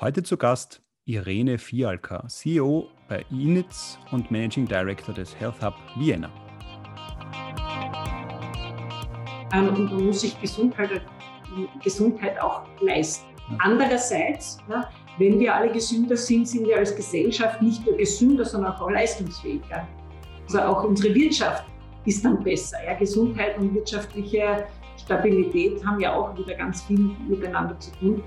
Heute zu Gast Irene Fialka, CEO bei Initz und Managing Director des Health Hub Vienna. Ähm, und man muss sich Gesundheit, Gesundheit auch leisten. Andererseits, ja, wenn wir alle gesünder sind, sind wir als Gesellschaft nicht nur gesünder, sondern auch leistungsfähiger. Also auch unsere Wirtschaft ist dann besser. Ja. Gesundheit und wirtschaftliche Stabilität haben ja auch wieder ganz viel miteinander zu tun.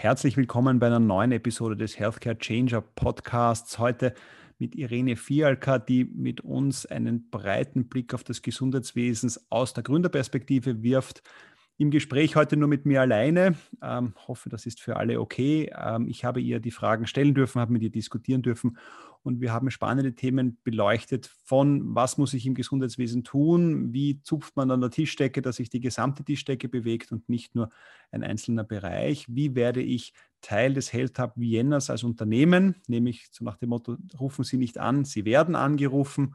Herzlich willkommen bei einer neuen Episode des Healthcare Changer Podcasts. Heute mit Irene Fialka, die mit uns einen breiten Blick auf das Gesundheitswesen aus der Gründerperspektive wirft. Im Gespräch heute nur mit mir alleine. Ähm, hoffe, das ist für alle okay. Ähm, ich habe ihr die Fragen stellen dürfen, habe mit ihr diskutieren dürfen und wir haben spannende Themen beleuchtet von, was muss ich im Gesundheitswesen tun, wie zupft man an der Tischdecke, dass sich die gesamte Tischdecke bewegt und nicht nur ein einzelner Bereich, wie werde ich Teil des Health Hub Viennas als Unternehmen, nämlich so nach dem Motto, rufen Sie nicht an, Sie werden angerufen.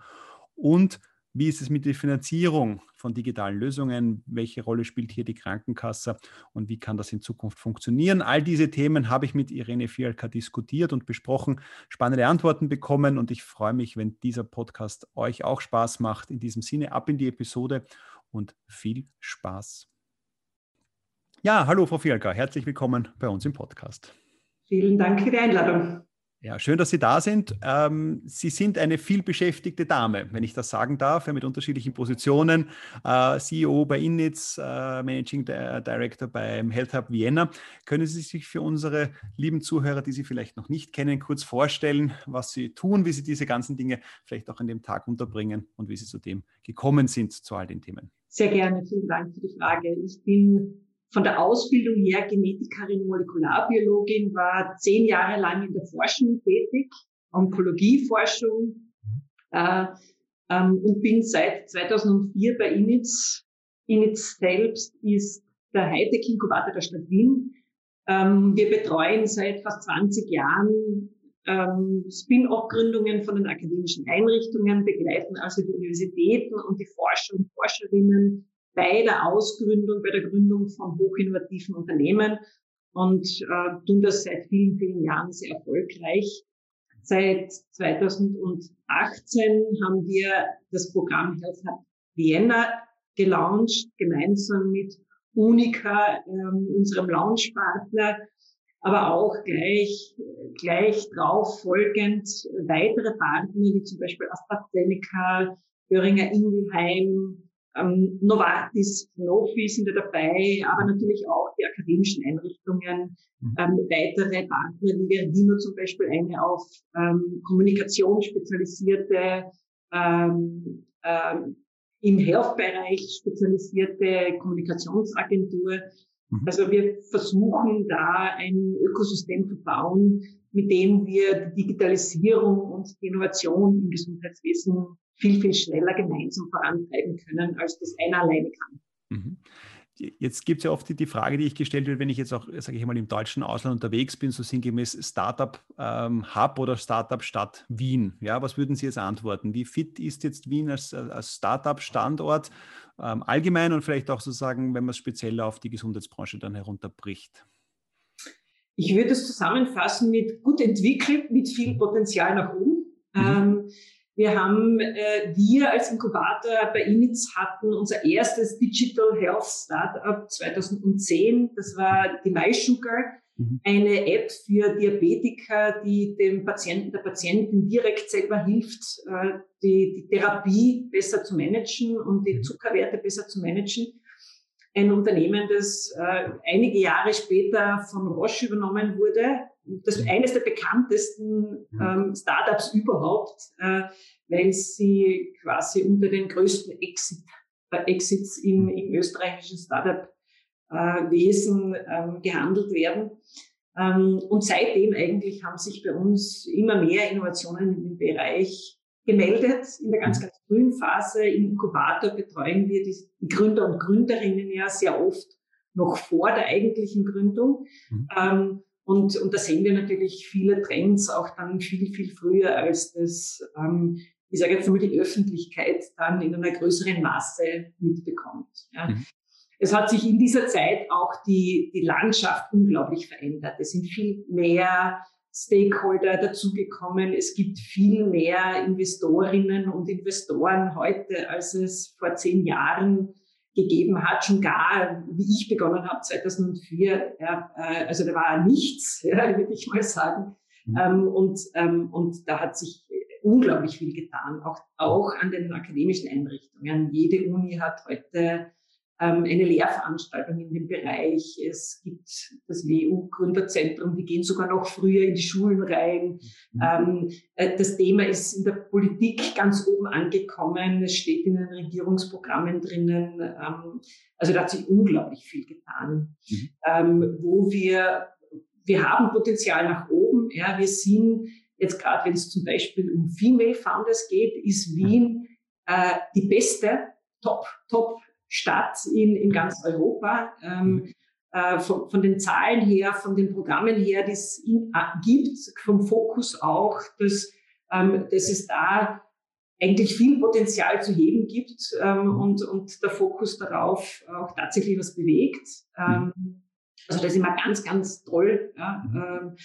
Und wie ist es mit der Finanzierung von digitalen Lösungen? Welche Rolle spielt hier die Krankenkasse und wie kann das in Zukunft funktionieren? All diese Themen habe ich mit Irene Fialka diskutiert und besprochen, spannende Antworten bekommen und ich freue mich, wenn dieser Podcast euch auch Spaß macht. In diesem Sinne ab in die Episode und viel Spaß. Ja, hallo Frau Fialka, herzlich willkommen bei uns im Podcast. Vielen Dank für die Einladung. Ja, schön, dass Sie da sind. Ähm, Sie sind eine vielbeschäftigte Dame, wenn ich das sagen darf, mit unterschiedlichen Positionen. Äh, CEO bei Innitz, äh, Managing Director beim Health Hub Vienna. Können Sie sich für unsere lieben Zuhörer, die Sie vielleicht noch nicht kennen, kurz vorstellen, was Sie tun, wie Sie diese ganzen Dinge vielleicht auch an dem Tag unterbringen und wie Sie zu dem gekommen sind, zu all den Themen? Sehr gerne, vielen Dank für die Frage. Ich bin von der Ausbildung her Genetikerin, Molekularbiologin, war zehn Jahre lang in der Forschung tätig, Onkologieforschung, äh, ähm, und bin seit 2004 bei Initz. Initz selbst ist der Hightech-Inkubator der Stadt Wien. Ähm, wir betreuen seit fast 20 Jahren ähm, Spin-off-Gründungen von den akademischen Einrichtungen, begleiten also die Universitäten und die Forscher und Forscherinnen bei der Ausgründung, bei der Gründung von hochinnovativen Unternehmen und äh, tun das seit vielen, vielen Jahren sehr erfolgreich. Seit 2018 haben wir das Programm Health Hub Vienna gelauncht, gemeinsam mit Unica, ähm, unserem Launchpartner, aber auch gleich, gleich drauf folgend weitere Partner, wie zum Beispiel AstraZeneca, Böhringer Ingelheim, ähm, Novartis, Sanofi sind da dabei, aber natürlich auch die akademischen Einrichtungen, mhm. ähm, weitere Partner, wie Verdino zum Beispiel, eine auf ähm, Kommunikation spezialisierte, ähm, ähm, im Health-Bereich spezialisierte Kommunikationsagentur. Mhm. Also wir versuchen da ein Ökosystem zu bauen, mit dem wir die Digitalisierung und die Innovation im Gesundheitswesen viel, viel schneller gemeinsam vorantreiben können, als das einer alleine kann. Mhm. Jetzt gibt es ja oft die, die, Frage, die ich gestellt wird, wenn ich jetzt auch, sage ich mal, im deutschen Ausland unterwegs bin, so sinngemäß Startup ähm, Hub oder Startup Stadt Wien. Ja, was würden Sie jetzt antworten? Wie fit ist jetzt Wien als, als Startup-Standort ähm, allgemein und vielleicht auch sozusagen, wenn man es speziell auf die Gesundheitsbranche dann herunterbricht? Ich würde es zusammenfassen mit gut entwickelt, mit viel Potenzial nach oben. Mhm. Ähm, wir haben, äh, wir als Inkubator bei Initz hatten unser erstes Digital Health Startup 2010. Das war die MySugar, mhm. eine App für Diabetiker, die dem Patienten, der Patientin direkt selber hilft, äh, die, die Therapie besser zu managen und die mhm. Zuckerwerte besser zu managen. Ein Unternehmen, das äh, einige Jahre später von Roche übernommen wurde, das ist eines der bekanntesten ähm, Startups überhaupt, äh, weil sie quasi unter den größten Exit, äh, Exits im, im österreichischen Startup-Wesen äh, ähm, gehandelt werden. Ähm, und seitdem eigentlich haben sich bei uns immer mehr Innovationen in dem Bereich gemeldet. In der ganz, ganz frühen Phase im Inkubator betreuen wir die, die Gründer und Gründerinnen ja sehr oft noch vor der eigentlichen Gründung. Mhm. Ähm, und, und da sehen wir natürlich viele Trends auch dann viel, viel früher, als das, ähm, ich sage jetzt mal, die Öffentlichkeit dann in einer größeren Masse mitbekommt. Ja. Mhm. es hat sich in dieser Zeit auch die, die Landschaft unglaublich verändert. Es sind viel mehr Stakeholder dazugekommen. Es gibt viel mehr Investorinnen und Investoren heute, als es vor zehn Jahren gegeben hat, schon gar, wie ich begonnen habe, 2004, ja, äh, also da war nichts, ja, würde ich mal sagen. Mhm. Ähm, und, ähm, und da hat sich unglaublich viel getan, auch, auch an den akademischen Einrichtungen. Jede Uni hat heute eine Lehrveranstaltung in dem Bereich. Es gibt das WU-Gründerzentrum, die gehen sogar noch früher in die Schulen rein. Mhm. Ähm, äh, das Thema ist in der Politik ganz oben angekommen. Es steht in den Regierungsprogrammen drinnen. Ähm, also da hat sich unglaublich viel getan. Mhm. Wo wir, wir haben Potenzial nach oben. Ja, wir sind jetzt gerade, wenn es zum Beispiel um Female Founders geht, ist Wien äh, die beste Top, Top Stadt in, in ganz Europa. Ähm, äh, von, von, den Zahlen her, von den Programmen her, die es in, äh, gibt, vom Fokus auch, dass, ähm, dass es da eigentlich viel Potenzial zu heben gibt ähm, und, und der Fokus darauf auch tatsächlich was bewegt. Ähm, also das ist immer ganz, ganz toll. Ja. Mhm. Ähm,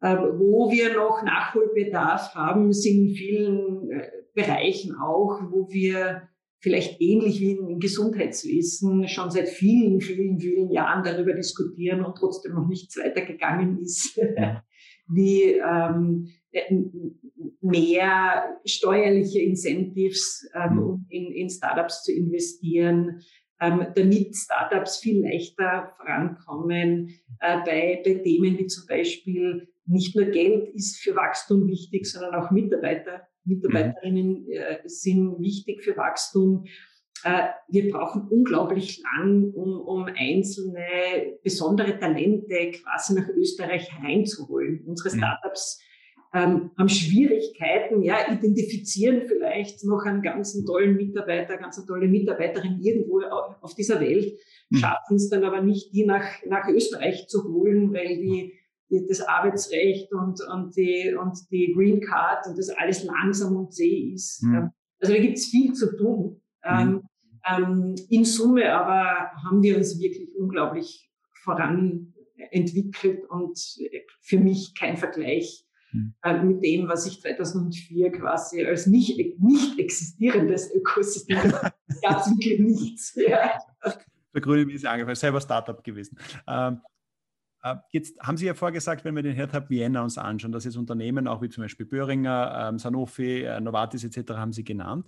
äh, wo wir noch Nachholbedarf haben, sind in vielen äh, Bereichen auch, wo wir vielleicht ähnlich wie im Gesundheitswesen schon seit vielen, vielen, vielen Jahren darüber diskutieren und trotzdem noch nichts weitergegangen ist, wie ähm, mehr steuerliche Incentives, ähm, um in, in Startups zu investieren, ähm, damit Startups viel leichter vorankommen äh, bei, bei Themen wie zum Beispiel nicht nur Geld ist für Wachstum wichtig, sondern auch Mitarbeiter Mitarbeiterinnen äh, sind wichtig für Wachstum. Äh, wir brauchen unglaublich lang, um, um einzelne besondere Talente quasi nach Österreich hereinzuholen. Unsere Startups ähm, haben Schwierigkeiten, ja, identifizieren vielleicht noch einen ganzen tollen Mitarbeiter, ganz eine tolle Mitarbeiterin irgendwo auf dieser Welt, mhm. schaffen es dann aber nicht, die nach, nach Österreich zu holen, weil die das Arbeitsrecht und, und, die, und die Green Card und das alles langsam und zäh ist. Mhm. Also da gibt es viel zu tun. Mhm. Ähm, in Summe aber haben wir uns wirklich unglaublich voranentwickelt und für mich kein Vergleich mhm. äh, mit dem, was ich 2004 quasi als nicht, nicht existierendes Ökosystem, gab es wirklich nichts. Ja. Der grüne Wiese angefangen, selber Startup gewesen. Ähm, äh, jetzt haben Sie ja vorgesagt, wenn wir den Herd Vienna uns anschauen, dass jetzt Unternehmen auch wie zum Beispiel Böhringer, ähm, Sanofi, äh, Novartis etc. haben Sie genannt.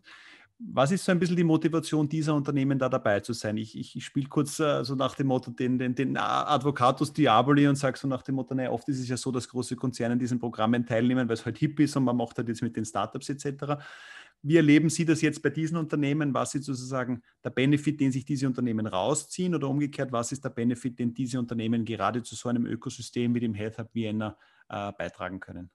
Was ist so ein bisschen die Motivation dieser Unternehmen, da dabei zu sein? Ich, ich, ich spiele kurz äh, so nach dem Motto den, den, den Advocatus Diaboli und sage so nach dem Motto, naja, oft ist es ja so, dass große Konzerne in diesen Programmen teilnehmen, weil es halt hip ist und man macht halt jetzt mit den Startups etc. Wie erleben Sie das jetzt bei diesen Unternehmen? Was ist sozusagen der Benefit, den sich diese Unternehmen rausziehen oder umgekehrt, was ist der Benefit, den diese Unternehmen gerade zu so einem Ökosystem wie dem Health Hub Vienna äh, beitragen können?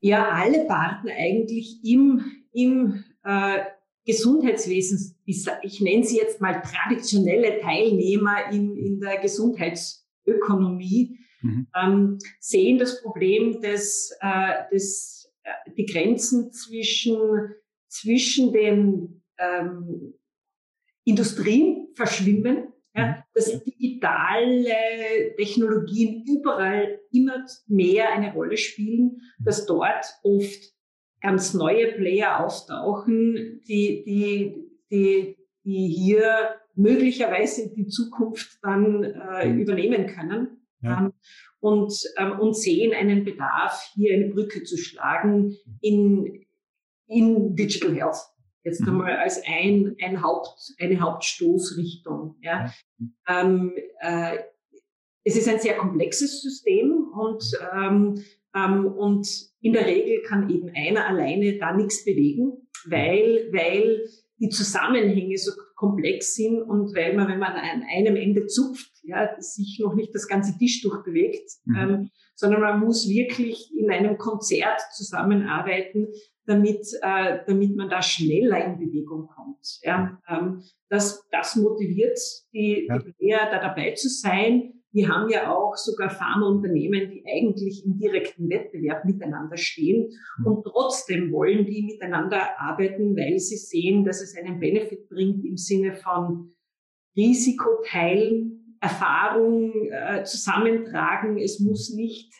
Ja, alle Partner eigentlich im, im äh, Gesundheitswesen, ich nenne sie jetzt mal traditionelle Teilnehmer in, in der Gesundheitsökonomie, mhm. ähm, sehen das Problem, dass, äh, dass äh, die Grenzen zwischen zwischen den ähm, Industrien verschwimmen, ja, mhm. dass digitale Technologien überall immer mehr eine Rolle spielen, dass dort oft ganz neue Player auftauchen, die, die, die, die hier möglicherweise die Zukunft dann äh, übernehmen können. Ja. Ähm, und, ähm, und sehen einen Bedarf, hier eine Brücke zu schlagen in, in Digital Health. Jetzt mhm. einmal als ein, ein Haupt, eine Hauptstoßrichtung. Ja. Ähm, äh, es ist ein sehr komplexes System und, ähm, ähm, und in der Regel kann eben einer alleine da nichts bewegen, weil, weil die Zusammenhänge so komplex sind und weil man, wenn man an einem Ende zupft, ja, sich noch nicht das ganze Tisch durchbewegt, mhm. ähm, sondern man muss wirklich in einem Konzert zusammenarbeiten, damit, äh, damit man da schneller in Bewegung kommt. Ja, ähm, das, das motiviert die, ja. die Player, da dabei zu sein. Wir haben ja auch sogar Pharmaunternehmen, die eigentlich im direkten Wettbewerb miteinander stehen mhm. und trotzdem wollen die miteinander arbeiten, weil sie sehen, dass es einen Benefit bringt im Sinne von Risiko teilen, Erfahrung äh, zusammentragen. Es muss nicht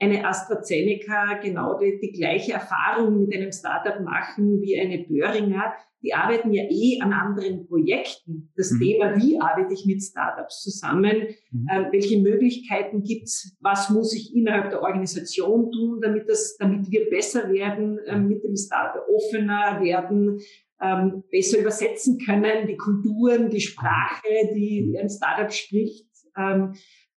eine AstraZeneca genau die, die gleiche Erfahrung mit einem Startup machen wie eine Böhringer. Die arbeiten ja eh an anderen Projekten. Das mhm. Thema, wie arbeite ich mit Startups zusammen? Mhm. Äh, welche Möglichkeiten gibt's? Was muss ich innerhalb der Organisation tun, damit das, damit wir besser werden, äh, mit dem Startup offener werden, ähm, besser übersetzen können, die Kulturen, die Sprache, die ein Startup spricht.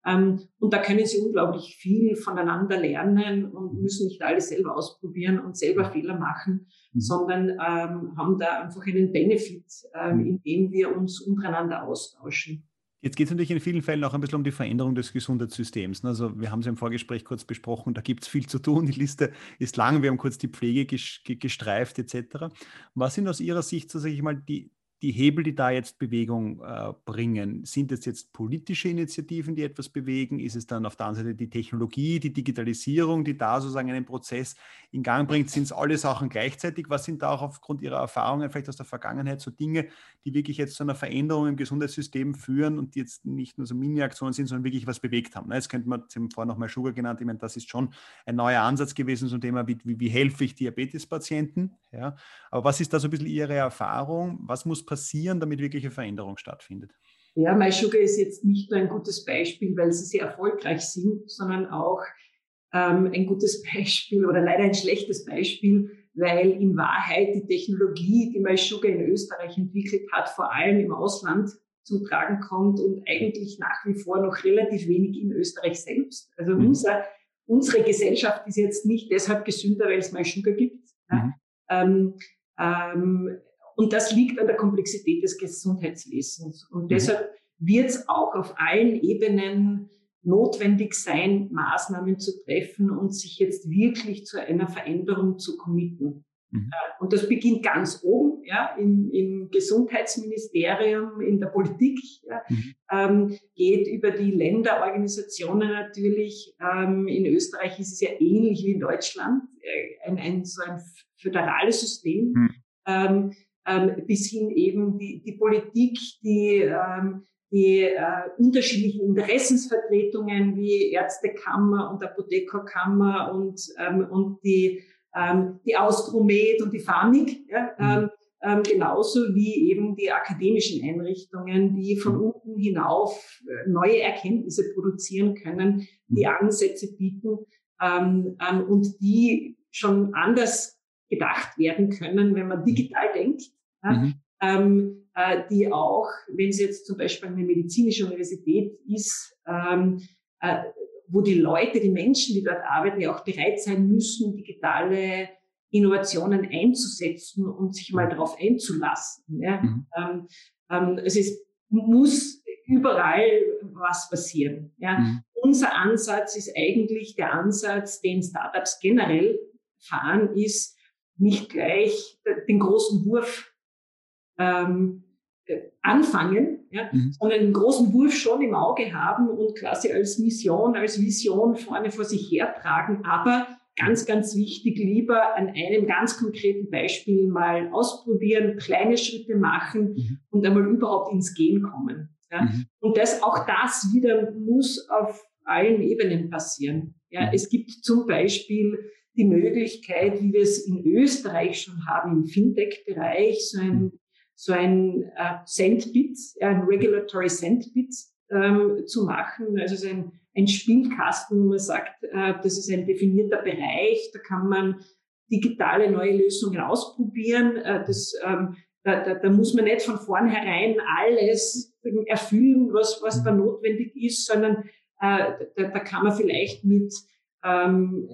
Ähm, und da können sie unglaublich viel voneinander lernen und müssen nicht alles selber ausprobieren und selber Fehler machen, mhm. sondern ähm, haben da einfach einen Benefit, ähm, mhm. indem wir uns untereinander austauschen. Jetzt geht es natürlich in vielen Fällen auch ein bisschen um die Veränderung des Gesundheitssystems. Ne? Also wir haben es im Vorgespräch kurz besprochen, da gibt es viel zu tun. Die Liste ist lang, wir haben kurz die Pflege gestreift etc. Was sind aus Ihrer Sicht, so sage ich mal, die, die Hebel, die da jetzt Bewegung äh, bringen, sind es jetzt politische Initiativen, die etwas bewegen? Ist es dann auf der anderen Seite die Technologie, die Digitalisierung, die da sozusagen einen Prozess in Gang bringt? Sind es alle Sachen gleichzeitig? Was sind da auch aufgrund Ihrer Erfahrungen, vielleicht aus der Vergangenheit, so Dinge, die wirklich jetzt zu einer Veränderung im Gesundheitssystem führen und die jetzt nicht nur so Mini-Aktionen sind, sondern wirklich was bewegt haben? Jetzt könnte man, Sie haben vorhin nochmal Sugar genannt, ich meine, das ist schon ein neuer Ansatz gewesen zum Thema, wie, wie, wie helfe ich Diabetespatienten? Ja? Aber was ist da so ein bisschen Ihre Erfahrung? Was muss passieren, damit wirkliche Veränderung stattfindet? Ja, MySugar ist jetzt nicht nur ein gutes Beispiel, weil sie sehr erfolgreich sind, sondern auch ähm, ein gutes Beispiel oder leider ein schlechtes Beispiel, weil in Wahrheit die Technologie, die MySugar in Österreich entwickelt hat, vor allem im Ausland zum Tragen kommt und eigentlich nach wie vor noch relativ wenig in Österreich selbst. Also mhm. unser, unsere Gesellschaft ist jetzt nicht deshalb gesünder, weil es MySugar gibt. Mhm. Ähm, ähm, und das liegt an der Komplexität des Gesundheitswesens. Und mhm. deshalb wird es auch auf allen Ebenen notwendig sein, Maßnahmen zu treffen und sich jetzt wirklich zu einer Veränderung zu committen. Mhm. Äh, und das beginnt ganz oben, ja, im, im Gesundheitsministerium, in der Politik, ja, mhm. ähm, geht über die Länderorganisationen natürlich. Ähm, in Österreich ist es ja ähnlich wie in Deutschland, äh, ein, ein so ein föderales System. Mhm. Ähm, ähm, bis hin eben die, die Politik, die, ähm, die äh, unterschiedlichen Interessensvertretungen wie Ärztekammer und Apothekerkammer und, ähm, und die, ähm, die Austromed und die FAMIG, ja, mhm. ähm, ähm, genauso wie eben die akademischen Einrichtungen, die von mhm. unten hinauf äh, neue Erkenntnisse produzieren können, die mhm. Ansätze bieten ähm, ähm, und die schon anders gedacht werden können, wenn man digital denkt ja, mhm. ähm, äh, die auch, wenn sie jetzt zum Beispiel eine medizinische Universität ist, ähm, äh, wo die Leute, die Menschen, die dort arbeiten, ja auch bereit sein müssen, digitale Innovationen einzusetzen und sich mal darauf einzulassen. Ja. Mhm. Ähm, ähm, es ist, muss überall was passieren. Ja. Mhm. Unser Ansatz ist eigentlich der Ansatz, den Startups generell fahren, ist nicht gleich den großen Wurf ähm, äh, anfangen, ja, mhm. sondern einen großen Wurf schon im Auge haben und quasi als Mission, als Vision vorne vor sich hertragen, aber ganz, ganz wichtig, lieber an einem ganz konkreten Beispiel mal ausprobieren, kleine Schritte machen mhm. und einmal überhaupt ins Gehen kommen. Ja. Mhm. Und das, auch das wieder muss auf allen Ebenen passieren. Ja, mhm. es gibt zum Beispiel die Möglichkeit, wie wir es in Österreich schon haben, im Fintech-Bereich, so ein mhm so ein äh, Sandbit, ein Regulatory Sandbit ähm, zu machen. Also so ein, ein Spielkasten, wo man sagt, äh, das ist ein definierter Bereich, da kann man digitale neue Lösungen ausprobieren. Äh, das, ähm, da, da, da muss man nicht von vornherein alles erfüllen, was, was da notwendig ist, sondern äh, da, da kann man vielleicht mit ähm,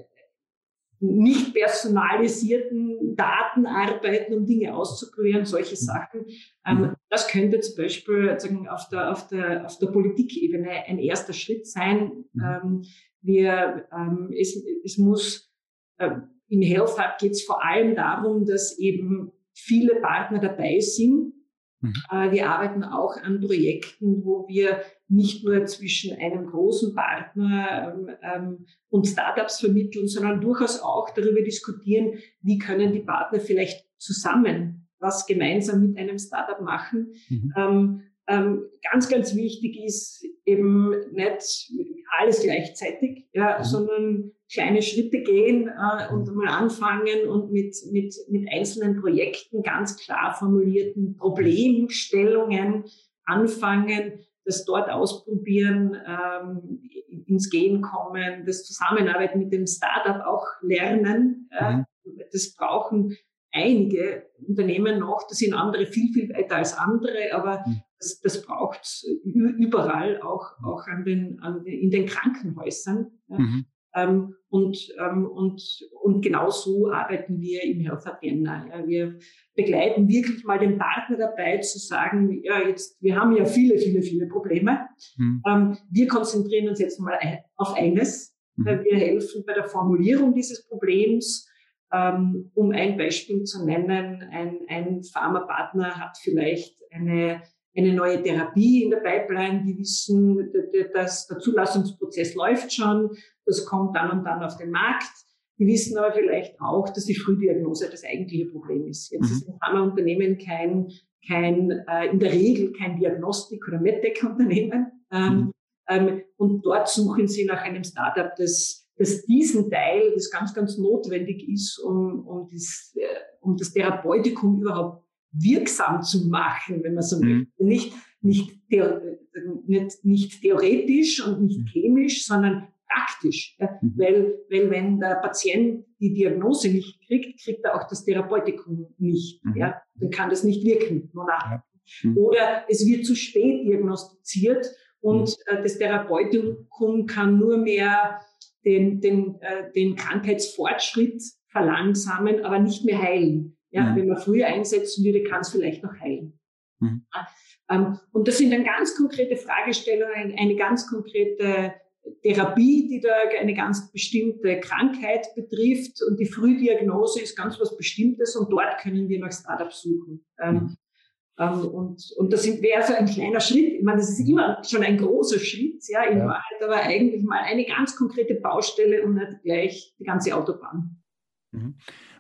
nicht personalisierten Daten arbeiten, um Dinge auszuprobieren, solche Sachen. Ähm, mhm. das könnte zum Beispiel sagen, auf, der, auf, der, auf der Politikebene ein erster Schritt sein. Mhm. Ähm, wir, ähm, es, es muss, im Health Hub geht es vor allem darum, dass eben viele Partner dabei sind. Mhm. Äh, wir arbeiten auch an Projekten, wo wir nicht nur zwischen einem großen Partner ähm, ähm, und Startups vermitteln, sondern durchaus auch darüber diskutieren, wie können die Partner vielleicht zusammen was gemeinsam mit einem Startup machen. Mhm. Ähm, ähm, ganz, ganz wichtig ist eben nicht alles gleichzeitig, ja, mhm. sondern kleine Schritte gehen äh, und mal anfangen und mit, mit, mit einzelnen Projekten ganz klar formulierten Problemstellungen anfangen, das dort ausprobieren, ähm, ins Gehen kommen, das Zusammenarbeiten mit dem Startup auch lernen. Mhm. das brauchen einige Unternehmen noch, das sind andere viel, viel weiter als andere, aber mhm. das, das braucht überall, auch, auch an den, an in den Krankenhäusern. Ja. Mhm. Ähm, und, ähm, und, und genau so arbeiten wir im Health Agenda. Ja. Wir begleiten wirklich mal den Partner dabei zu sagen, ja, jetzt, wir haben ja viele, viele, viele Probleme. Mhm. Ähm, wir konzentrieren uns jetzt mal auf eines. Mhm. Wir helfen bei der Formulierung dieses Problems ähm, um ein Beispiel zu nennen, ein, ein Pharmapartner hat vielleicht eine, eine neue Therapie in der Pipeline, die wissen, dass der Zulassungsprozess läuft schon, das kommt dann und dann auf den Markt. Die wissen aber vielleicht auch, dass die Frühdiagnose das eigentliche Problem ist. Jetzt mhm. ist ein Pharmaunternehmen kein, kein äh, in der Regel kein Diagnostik- oder MedTech-Unternehmen. Ähm, mhm. ähm, und dort suchen sie nach einem Startup, das dass diesen Teil, das ganz, ganz notwendig ist, um, um, das, äh, um das Therapeutikum überhaupt wirksam zu machen, wenn man so mhm. möchte. Nicht, nicht, nicht, nicht theoretisch und nicht mhm. chemisch, sondern praktisch. Ja? Mhm. Weil, weil wenn der Patient die Diagnose nicht kriegt, kriegt er auch das Therapeutikum nicht. Mhm. Ja? Dann kann das nicht wirken. Ja. Mhm. Oder es wird zu spät diagnostiziert und mhm. äh, das Therapeutikum kann nur mehr den, den, äh, den Krankheitsfortschritt verlangsamen, aber nicht mehr heilen. Ja, mhm. Wenn man früher einsetzen würde, kann es vielleicht noch heilen. Mhm. Ähm, und das sind dann ganz konkrete Fragestellungen, eine ganz konkrete Therapie, die da eine ganz bestimmte Krankheit betrifft und die Frühdiagnose ist ganz was Bestimmtes und dort können wir nach Startups suchen. Ähm, mhm. Ähm, und, und das wäre so ein kleiner Schritt. Ich meine, das ist immer schon ein großer Schritt, ja, in ja. Wahrheit, aber eigentlich mal eine ganz konkrete Baustelle und nicht gleich die ganze Autobahn. Mhm.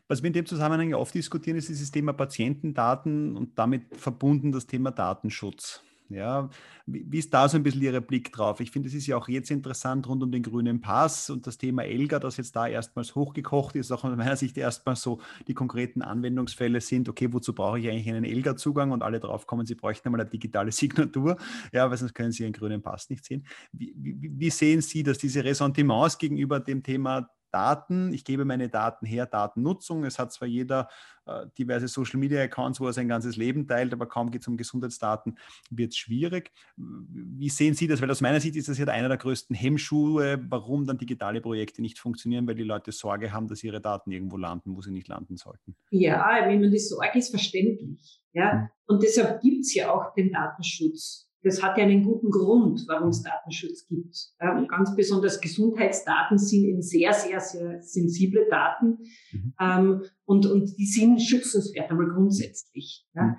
Was wir in dem Zusammenhang oft diskutieren, ist dieses Thema Patientendaten und damit verbunden das Thema Datenschutz. Ja, wie, ist da so ein bisschen Ihr Blick drauf? Ich finde, es ist ja auch jetzt interessant rund um den grünen Pass und das Thema Elga, das jetzt da erstmals hochgekocht ist, auch aus meiner Sicht erstmal so die konkreten Anwendungsfälle sind, okay, wozu brauche ich eigentlich einen Elga-Zugang und alle drauf kommen, sie bräuchten einmal eine digitale Signatur, ja, weil sonst können sie Ihren grünen Pass nicht sehen. Wie, wie, wie sehen Sie, dass diese Ressentiments gegenüber dem Thema Daten. Ich gebe meine Daten her, Datennutzung. Es hat zwar jeder äh, diverse Social Media Accounts, wo er sein ganzes Leben teilt, aber kaum geht es um Gesundheitsdaten, wird es schwierig. Wie sehen Sie das? Weil aus meiner Sicht ist das ja einer der größten Hemmschuhe, warum dann digitale Projekte nicht funktionieren, weil die Leute Sorge haben, dass ihre Daten irgendwo landen, wo sie nicht landen sollten. Ja, ich meine, die Sorge ist verständlich. Ja? Mhm. Und deshalb gibt es ja auch den Datenschutz das hat ja einen guten Grund, warum es Datenschutz gibt. Ähm, ganz besonders Gesundheitsdaten sind eben sehr, sehr, sehr sensible Daten mhm. ähm, und, und die sind schützenswert einmal grundsätzlich. Ja. Mhm.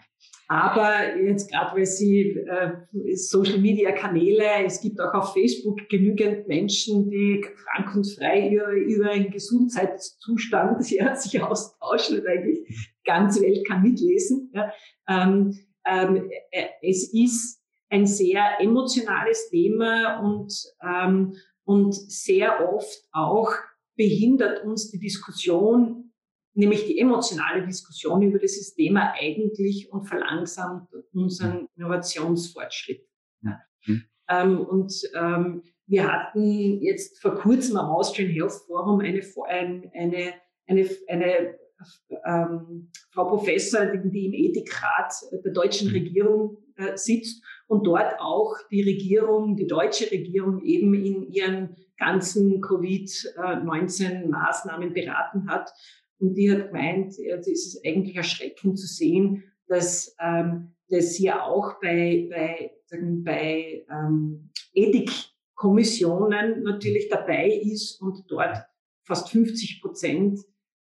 Aber jetzt gerade, weil Sie äh, Social Media Kanäle, es gibt auch auf Facebook genügend Menschen, die frank und frei über, über einen Gesundheitszustand ja, sich austauschen und eigentlich die ganze Welt kann mitlesen. Ja. Ähm, ähm, äh, es ist ein sehr emotionales Thema und, ähm, und sehr oft auch behindert uns die Diskussion, nämlich die emotionale Diskussion über dieses Thema eigentlich und verlangsamt unseren Innovationsfortschritt. Ja. Mhm. Ähm, und ähm, wir hatten jetzt vor kurzem am Austrian Health Forum eine, eine, eine, eine, ähm, Frau Professor, die im Ethikrat der deutschen mhm. Regierung äh, sitzt und dort auch die Regierung, die deutsche Regierung eben in ihren ganzen Covid-19-Maßnahmen beraten hat. Und die hat gemeint, es ist eigentlich erschreckend zu sehen, dass ähm, das ja auch bei, bei, bei ähm, Ethikkommissionen natürlich dabei ist und dort fast 50 Prozent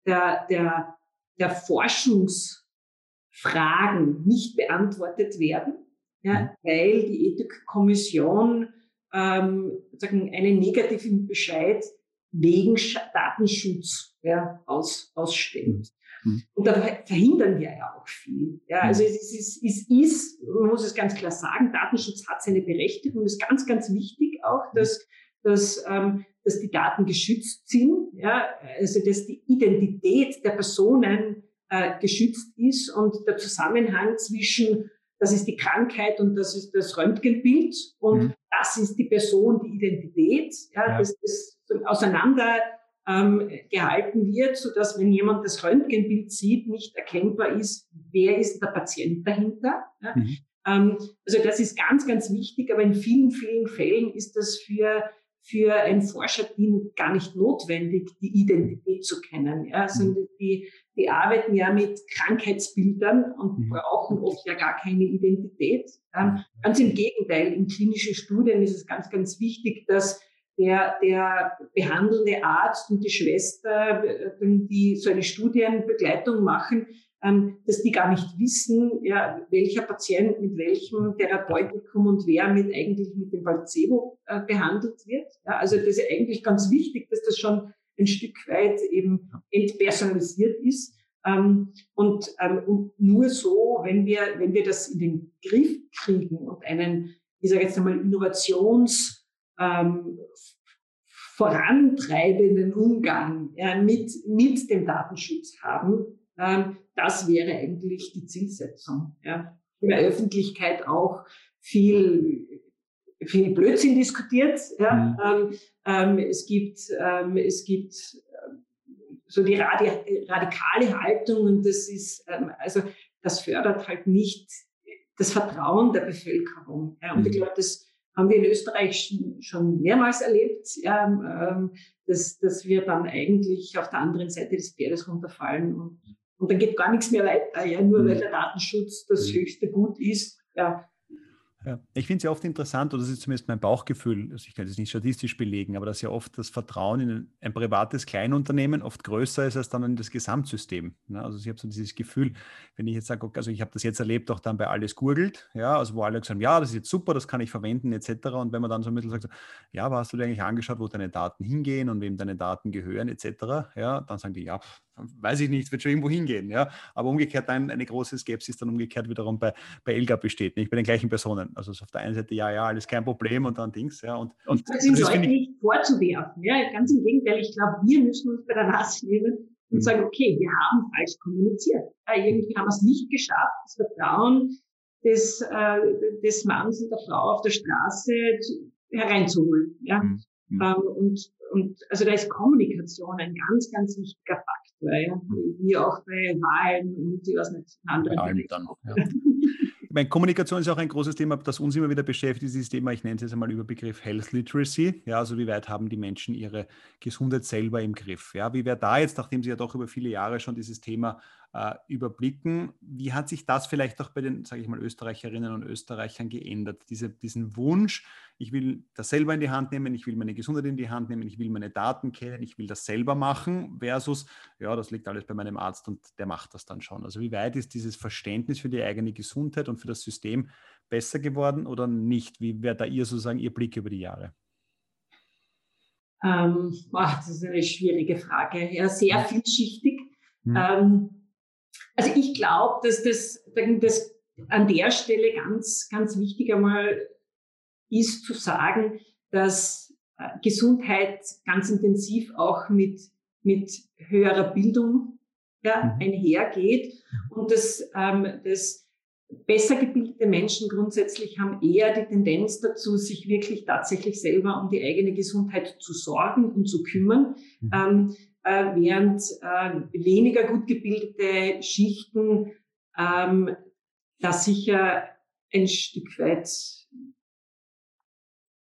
der, der, der Forschungsfragen nicht beantwortet werden ja, mhm. weil die Ethikkommission ähm, sagen, einen negativen Bescheid wegen Datenschutz ja, aus, ausstellt. Mhm. Und da verhindern wir ja auch viel. Ja, also es ist, es ist, man muss es ganz klar sagen, Datenschutz hat seine Berechtigung. Es ist ganz, ganz wichtig auch, dass, dass, ähm, dass die Daten geschützt sind. Ja, also dass die Identität der Personen äh, geschützt ist und der Zusammenhang zwischen das ist die Krankheit und das ist das Röntgenbild und mhm. das ist die Person, die Identität, ja, ja. dass das auseinander ähm, gehalten wird, so dass wenn jemand das Röntgenbild sieht, nicht erkennbar ist, wer ist der Patient dahinter. Ja. Mhm. Ähm, also das ist ganz, ganz wichtig, aber in vielen, vielen Fällen ist das für für ein Forscherteam gar nicht notwendig, die Identität zu kennen. Ja, also die, die arbeiten ja mit Krankheitsbildern und mhm. brauchen oft ja gar keine Identität. Ähm, ganz im Gegenteil, in klinischen Studien ist es ganz, ganz wichtig, dass der, der behandelnde Arzt und die Schwester, äh, die so eine Studienbegleitung machen, dass die gar nicht wissen, ja, welcher Patient mit welchem Therapeutikum und wer mit eigentlich mit dem Placebo äh, behandelt wird. Ja, also das ist eigentlich ganz wichtig, dass das schon ein Stück weit eben entpersonalisiert ist. Ähm, und, ähm, und nur so, wenn wir, wenn wir das in den Griff kriegen und einen, ich sage jetzt einmal, Innovations ähm, vorantreibenden Umgang ja, mit, mit dem Datenschutz haben, ähm, das wäre eigentlich die Zielsetzung. Ja. In der Öffentlichkeit auch viel, viel Blödsinn diskutiert. Ja. Mhm. Ähm, ähm, es gibt, ähm, es gibt äh, so die radi radikale Haltung und das ist, ähm, also das fördert halt nicht das Vertrauen der Bevölkerung. Ja. Und ich mhm. glaube, das haben wir in Österreich schon mehrmals erlebt, ähm, dass, dass wir dann eigentlich auf der anderen Seite des Pferdes runterfallen und und dann geht gar nichts mehr weiter, ja, nur weil mhm. der Datenschutz das mhm. höchste Gut ist. Ja. Ja, ich finde es ja oft interessant, oder das ist zumindest mein Bauchgefühl, also ich kann das nicht statistisch belegen, aber dass ja oft das Vertrauen in ein, privates Kleinunternehmen oft größer ist als dann in das Gesamtsystem. Ne? Also ich habe so dieses Gefühl, wenn ich jetzt sage, okay, also ich habe das jetzt erlebt, auch dann bei alles gurgelt, ja, also wo alle gesagt haben, ja, das ist jetzt super, das kann ich verwenden, etc. Und wenn man dann so ein bisschen sagt, ja, aber hast du dir eigentlich angeschaut, wo deine Daten hingehen und wem deine Daten gehören, etc., ja, dann sagen die, ja, weiß ich nicht, wird schon irgendwo hingehen. Ja? Aber umgekehrt dann eine große Skepsis dann umgekehrt wiederum bei, bei Elga besteht, nicht bei den gleichen Personen. Also auf der einen Seite, ja, ja, alles kein Problem und dann Dings. Ja, und, und das sind Leute nicht vorzuwerfen. Ja? Ganz im Gegenteil, ich glaube, wir müssen uns bei der Nase nehmen und mhm. sagen, okay, wir haben falsch kommuniziert. Ja, irgendwie haben wir es nicht geschafft, das Vertrauen des, äh, des Manns und der Frau auf der Straße zu, hereinzuholen. Ja? Mhm. Mhm. Ähm, und, und also da ist Kommunikation ein ganz, ganz wichtiger Faktor, ja? Mhm. wie auch bei Wahlen und ich weiß nicht, anderen. Bei allem dann, ja. Meine, Kommunikation ist auch ein großes Thema, das uns immer wieder beschäftigt, dieses Thema, ich nenne es jetzt einmal über Begriff Health Literacy. Ja, also wie weit haben die Menschen ihre Gesundheit selber im Griff? Ja, wie wäre da jetzt, nachdem Sie ja doch über viele Jahre schon dieses Thema äh, überblicken. Wie hat sich das vielleicht auch bei den, sage ich mal, Österreicherinnen und Österreichern geändert? Diese, diesen Wunsch, ich will das selber in die Hand nehmen, ich will meine Gesundheit in die Hand nehmen, ich will meine Daten kennen, ich will das selber machen, versus, ja, das liegt alles bei meinem Arzt und der macht das dann schon. Also wie weit ist dieses Verständnis für die eigene Gesundheit und für das System besser geworden oder nicht? Wie wäre da Ihr sozusagen Ihr Blick über die Jahre? Ähm, ach, das ist eine schwierige Frage. Ja, sehr vielschichtig. Hm. Ähm, also ich glaube, dass das, das an der Stelle ganz, ganz wichtig einmal ist zu sagen, dass äh, Gesundheit ganz intensiv auch mit, mit höherer Bildung ja, mhm. einhergeht und dass, ähm, dass besser gebildete Menschen grundsätzlich haben eher die Tendenz dazu, sich wirklich tatsächlich selber um die eigene Gesundheit zu sorgen und zu kümmern. Mhm. Ähm, äh, während äh, weniger gut gebildete Schichten ähm, da sicher ein Stück weit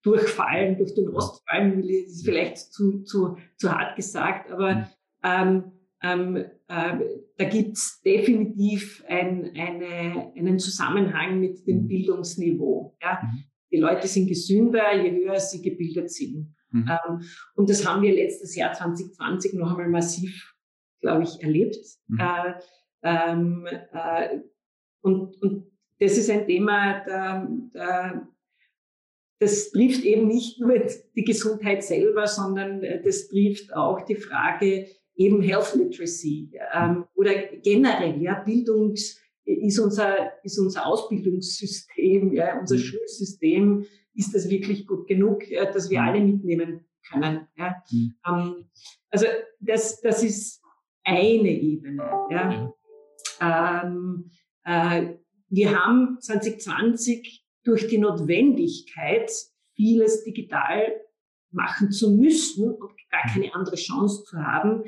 durchfallen, durch den Rost fallen, ist vielleicht zu, zu, zu hart gesagt, aber mhm. ähm, ähm, äh, da gibt's definitiv ein, eine, einen Zusammenhang mit dem mhm. Bildungsniveau. Ja? Mhm. Die Leute sind gesünder, je höher sie gebildet sind. Mhm. Ähm, und das haben wir letztes Jahr 2020 noch einmal massiv, glaube ich, erlebt. Mhm. Äh, ähm, äh, und, und das ist ein Thema, da, da, das trifft eben nicht nur die Gesundheit selber, sondern das trifft auch die Frage, eben Health Literacy ähm, oder generell, ja, Bildungs, ist unser, ist unser Ausbildungssystem, ja, unser mhm. Schulsystem, ist das wirklich gut genug, ja, dass wir mhm. alle mitnehmen können. Ja. Mhm. Ähm, also das, das ist eine Ebene. Ja. Ähm, äh, wir haben 2020 durch die Notwendigkeit, vieles digital machen zu müssen und gar keine andere Chance zu haben,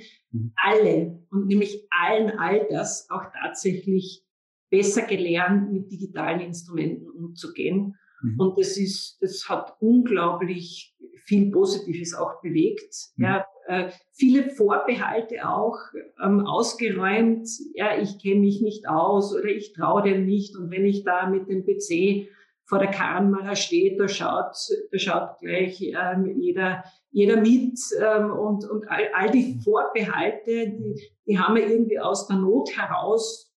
alle und nämlich allen Alters auch tatsächlich besser gelernt, mit digitalen Instrumenten umzugehen. Mhm. Und das ist, das hat unglaublich viel Positives auch bewegt. Mhm. Ja, äh, viele Vorbehalte auch ähm, ausgeräumt. Ja, ich kenne mich nicht aus oder ich traue dem nicht. Und wenn ich da mit dem PC vor der Kamera steht, da schaut, da schaut gleich ähm, jeder, jeder mit ähm, und, und all, all die Vorbehalte, die, die haben wir irgendwie aus der Not heraus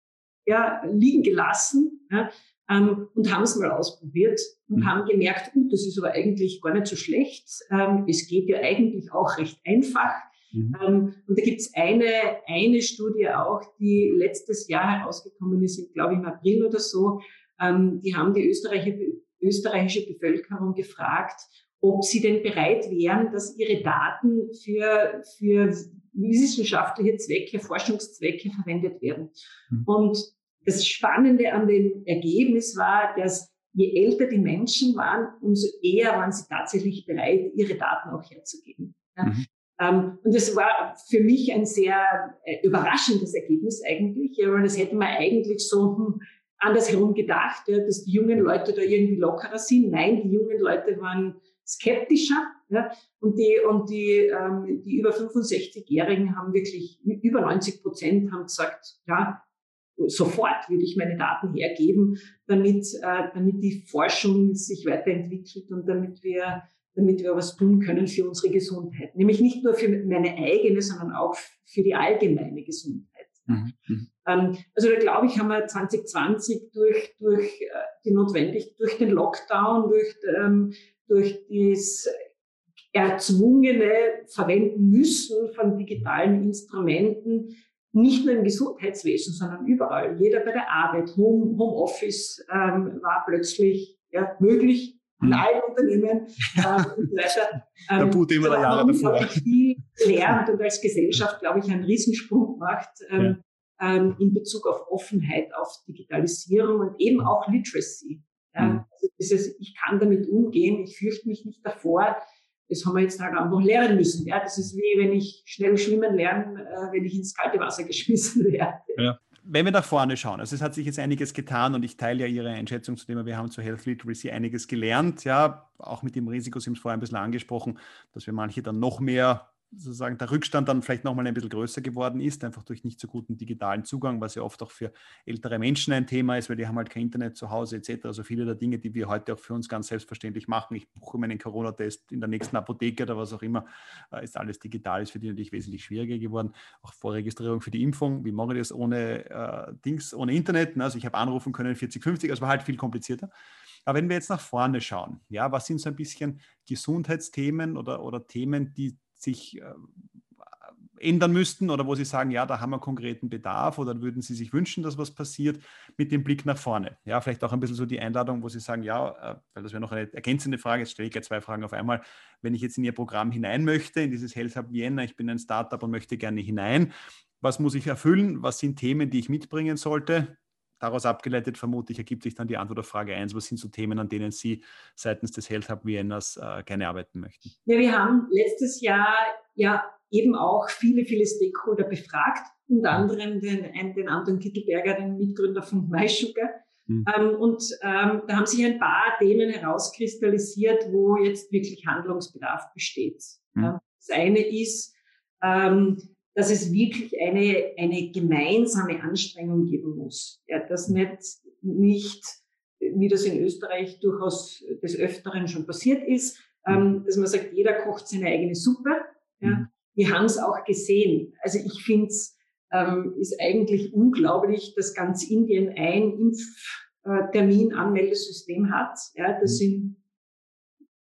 ja, liegen gelassen ja, ähm, und haben es mal ausprobiert und mhm. haben gemerkt, gut, das ist aber eigentlich gar nicht so schlecht. Ähm, es geht ja eigentlich auch recht einfach. Mhm. Ähm, und da gibt's eine, eine Studie auch, die letztes Jahr herausgekommen ist, glaube ich im April oder so. Ähm, die haben die österreichische, österreichische Bevölkerung gefragt, ob sie denn bereit wären, dass ihre Daten für, für wissenschaftliche Zwecke, Forschungszwecke verwendet werden. Mhm. Und das Spannende an dem Ergebnis war, dass je älter die Menschen waren, umso eher waren sie tatsächlich bereit, ihre Daten auch herzugeben. Mhm. Ähm, und das war für mich ein sehr äh, überraschendes Ergebnis eigentlich, weil das hätte man eigentlich so hm, andersherum gedacht, ja, dass die jungen Leute da irgendwie lockerer sind. Nein, die jungen Leute waren skeptischer. Ja, und die, und die, ähm, die über 65-Jährigen haben wirklich, über 90 Prozent haben gesagt, ja, sofort würde ich meine Daten hergeben, damit, äh, damit die Forschung sich weiterentwickelt und damit wir, damit wir was tun können für unsere Gesundheit. Nämlich nicht nur für meine eigene, sondern auch für die allgemeine Gesundheit. Mhm. mhm. Ähm, also da glaube ich, haben wir 2020 durch, durch äh, die notwendig, durch den Lockdown, durch, ähm, durch das erzwungene Verwenden müssen von digitalen Instrumenten nicht nur im Gesundheitswesen, sondern überall. Jeder bei der Arbeit, Home, Homeoffice ähm, war plötzlich ja, möglich in mhm. allen Unternehmen äh, und so weiter. Ähm, der Boot immer der Jahre davor. viel gelernt und als Gesellschaft, glaube ich, einen Riesensprung gemacht ähm, ja. ähm, in Bezug auf Offenheit, auf Digitalisierung und eben auch Literacy. Ja, mhm. also dieses, ich kann damit umgehen, ich fürchte mich nicht davor, das haben wir jetzt halt einfach lernen müssen. Ja, das ist wie wenn ich schnell schwimmen lerne, äh, wenn ich ins kalte Wasser geschmissen werde. Ja. Wenn wir nach vorne schauen, also es hat sich jetzt einiges getan und ich teile ja Ihre Einschätzung zu dem, wir haben zu Health Literacy einiges gelernt, ja, auch mit dem Risiko, Sie haben es vorher ein bisschen angesprochen, dass wir manche dann noch mehr sozusagen der Rückstand dann vielleicht nochmal ein bisschen größer geworden ist, einfach durch nicht so guten digitalen Zugang, was ja oft auch für ältere Menschen ein Thema ist, weil die haben halt kein Internet zu Hause etc. Also viele der Dinge, die wir heute auch für uns ganz selbstverständlich machen. Ich buche meinen Corona-Test in der nächsten Apotheke oder was auch immer, äh, ist alles digital, ist für die natürlich wesentlich schwieriger geworden. Auch Vorregistrierung für die Impfung, wie mache ich das ohne äh, Dings, ohne Internet? Also ich habe anrufen können 40, 50, also war halt viel komplizierter. Aber wenn wir jetzt nach vorne schauen, ja, was sind so ein bisschen Gesundheitsthemen oder, oder Themen, die sich äh, ändern müssten oder wo Sie sagen, ja, da haben wir konkreten Bedarf oder würden Sie sich wünschen, dass was passiert mit dem Blick nach vorne? Ja, vielleicht auch ein bisschen so die Einladung, wo Sie sagen, ja, äh, weil das wäre noch eine ergänzende Frage, jetzt stelle ich gleich zwei Fragen auf einmal. Wenn ich jetzt in Ihr Programm hinein möchte, in dieses Health Hub Vienna, ich bin ein Startup und möchte gerne hinein, was muss ich erfüllen? Was sind Themen, die ich mitbringen sollte? Daraus abgeleitet vermute ich, ergibt sich dann die Antwort auf Frage 1. Was sind so Themen, an denen Sie seitens des Health Hub Viennas äh, gerne arbeiten möchten? Ja, wir haben letztes Jahr ja eben auch viele, viele Stakeholder befragt, unter anderem den, den Anton Kittelberger, den Mitgründer von MySugar. Mhm. Ähm, und ähm, da haben sich ein paar Themen herauskristallisiert, wo jetzt wirklich Handlungsbedarf besteht. Mhm. Das eine ist, ähm, dass es wirklich eine, eine gemeinsame Anstrengung geben muss. Ja, dass nicht, nicht, wie das in Österreich durchaus des Öfteren schon passiert ist, ähm, dass man sagt, jeder kocht seine eigene Suppe. Ja. Mhm. Wir haben es auch gesehen. Also ich finde es ähm, ist eigentlich unglaublich, dass ganz Indien ein Impftermin-Anmeldesystem hat. Ja, das mhm. sind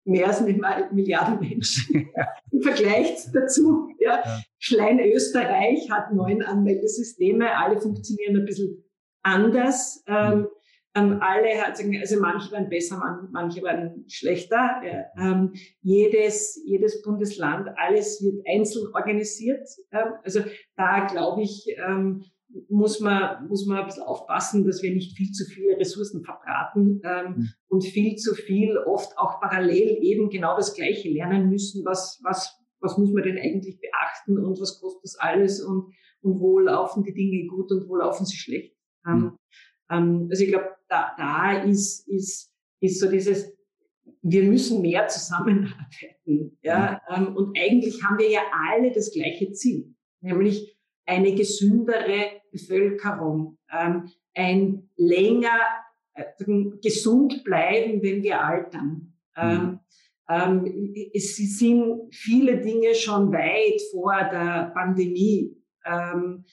mehr als eine Milliarde Menschen. im Vergleich dazu. Ja. ja. Schlein Österreich hat neun Anmeldesysteme, alle funktionieren ein bisschen anders. Ähm. Ähm, alle, also manche waren besser, manche waren schlechter. Ja. Ähm, jedes, jedes Bundesland, alles wird einzeln organisiert. Ähm, also da glaube ich, ähm, muss man, muss man ein bisschen aufpassen, dass wir nicht viel zu viele Ressourcen verbraten ähm, mhm. und viel zu viel oft auch parallel eben genau das Gleiche lernen müssen. Was, was, was muss man denn eigentlich beachten und was kostet das alles und, und wo laufen die Dinge gut und wo laufen sie schlecht. Mhm. Ähm, also ich glaube, da, da ist, ist, ist so dieses, wir müssen mehr zusammenarbeiten. Ja? Mhm. und eigentlich haben wir ja alle das gleiche Ziel, nämlich eine gesündere Bevölkerung, ähm, ein länger äh, gesund bleiben, wenn wir altern. Ähm, mhm. Ähm, es sind viele Dinge schon weit vor der Pandemie ähm,